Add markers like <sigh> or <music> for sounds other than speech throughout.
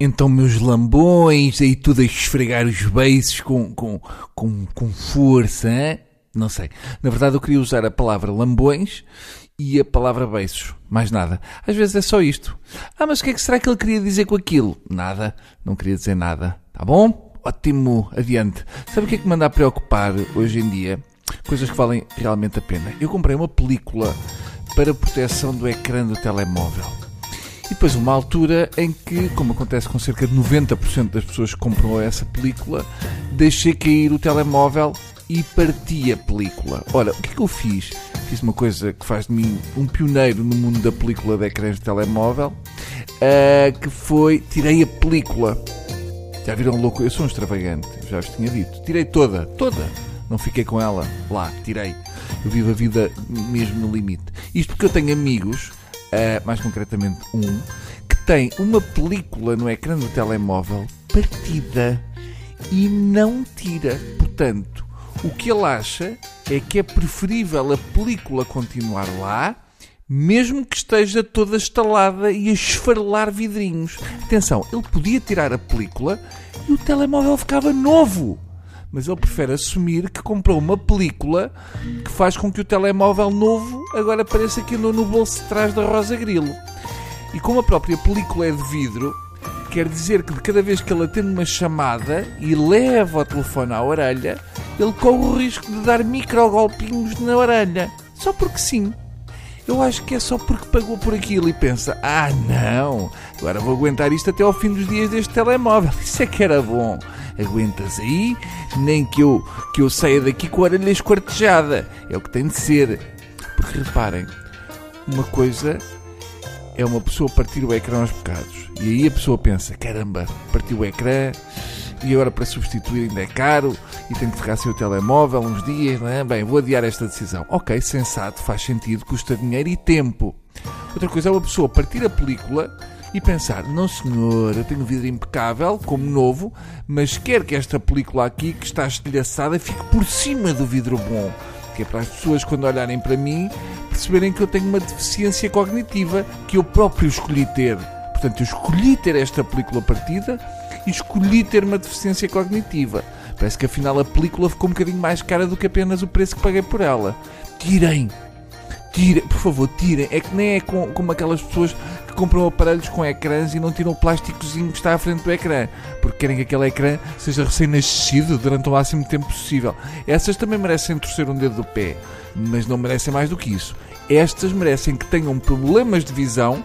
Então, meus lambões, aí tudo a esfregar os beiços com, com, com, com força, hein? não sei. Na verdade, eu queria usar a palavra lambões e a palavra beiços. Mais nada. Às vezes é só isto. Ah, mas o que é que será que ele queria dizer com aquilo? Nada. Não queria dizer nada. Tá bom? Ótimo. Adiante. Sabe o que é que me anda a preocupar hoje em dia? Coisas que valem realmente a pena. Eu comprei uma película para proteção do ecrã do telemóvel. E depois uma altura em que, como acontece com cerca de 90% das pessoas que compram essa película, deixei cair o telemóvel e parti a película. Ora, o que é que eu fiz? Fiz uma coisa que faz de mim um pioneiro no mundo da película de ecrãs de telemóvel, uh, que foi, tirei a película. Já viram louco? Eu sou um extravagante, já vos tinha dito. Tirei toda, toda. Não fiquei com ela lá, tirei. Eu vivo a vida mesmo no limite. Isto porque eu tenho amigos uh, mais concretamente um, que tem uma película no ecrã do telemóvel partida e não tira. Portanto, o que ele acha é que é preferível a película continuar lá, mesmo que esteja toda estalada e a esfarelar vidrinhos. Atenção, ele podia tirar a película e o telemóvel ficava novo mas ele prefere assumir que comprou uma película que faz com que o telemóvel novo agora pareça que andou no bolso de trás da Rosa Grilo. E como a própria película é de vidro, quer dizer que de cada vez que ele atende uma chamada e leva o telefone à orelha, ele corre o risco de dar microgolpinhos na orelha. Só porque sim. Eu acho que é só porque pagou por aquilo e pensa: ah, não, agora vou aguentar isto até ao fim dos dias deste telemóvel. <laughs> Isso é que era bom. Aguentas aí, nem que eu, que eu saia daqui com a orelha esquartejada. É o que tem de ser. Porque reparem, uma coisa é uma pessoa partir o ecrã aos bocados. E aí a pessoa pensa: caramba, partiu o ecrã e agora para substituir ainda é caro e tenho que ficar sem o telemóvel uns dias, não é? Bem, vou adiar esta decisão. Ok, sensato, faz sentido, custa dinheiro e tempo. Outra coisa é uma pessoa partir a película e pensar: não senhor, eu tenho vidro impecável, como novo, mas quero que esta película aqui, que está estilhaçada, fique por cima do vidro bom. Que é para as pessoas, quando olharem para mim, perceberem que eu tenho uma deficiência cognitiva que eu próprio escolhi ter. Portanto, eu escolhi ter esta película partida e escolhi ter uma deficiência cognitiva. Parece que afinal a película ficou um bocadinho mais cara do que apenas o preço que paguei por ela. Tirem! Tirem, por favor, tirem. É que nem é com, como aquelas pessoas compram aparelhos com ecrãs e não tiram o plásticozinho que está à frente do ecrã, porque querem que aquele ecrã seja recém-nascido durante o máximo tempo possível. Essas também merecem torcer um dedo do pé, mas não merecem mais do que isso. Estas merecem que tenham problemas de visão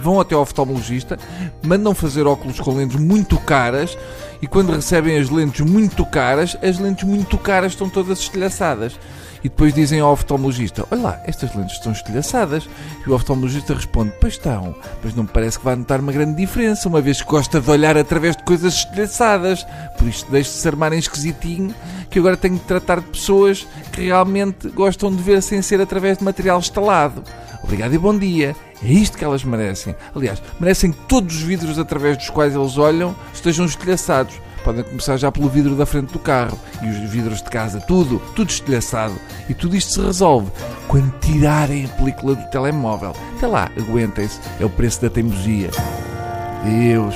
vão até ao oftalmologista, mandam fazer óculos com lentes muito caras e quando recebem as lentes muito caras, as lentes muito caras estão todas estilhaçadas. E depois dizem ao oftalmologista: Olha lá, estas lentes estão estilhaçadas. E o oftalmologista responde: Pois estão, mas não me parece que vai notar uma grande diferença, uma vez que gosta de olhar através de coisas estilhaçadas. Por isto, deixe-se armarem esquisitinho, que agora tenho de tratar de pessoas que realmente gostam de ver sem ser através de material estalado. Obrigado e bom dia. É isto que elas merecem. Aliás, merecem que todos os vidros através dos quais eles olham estejam estilhaçados. Podem começar já pelo vidro da frente do carro e os vidros de casa, tudo, tudo estilhaçado. E tudo isto se resolve quando tirarem a película do telemóvel. Até lá, aguentem-se, é o preço da teimosia. Deus.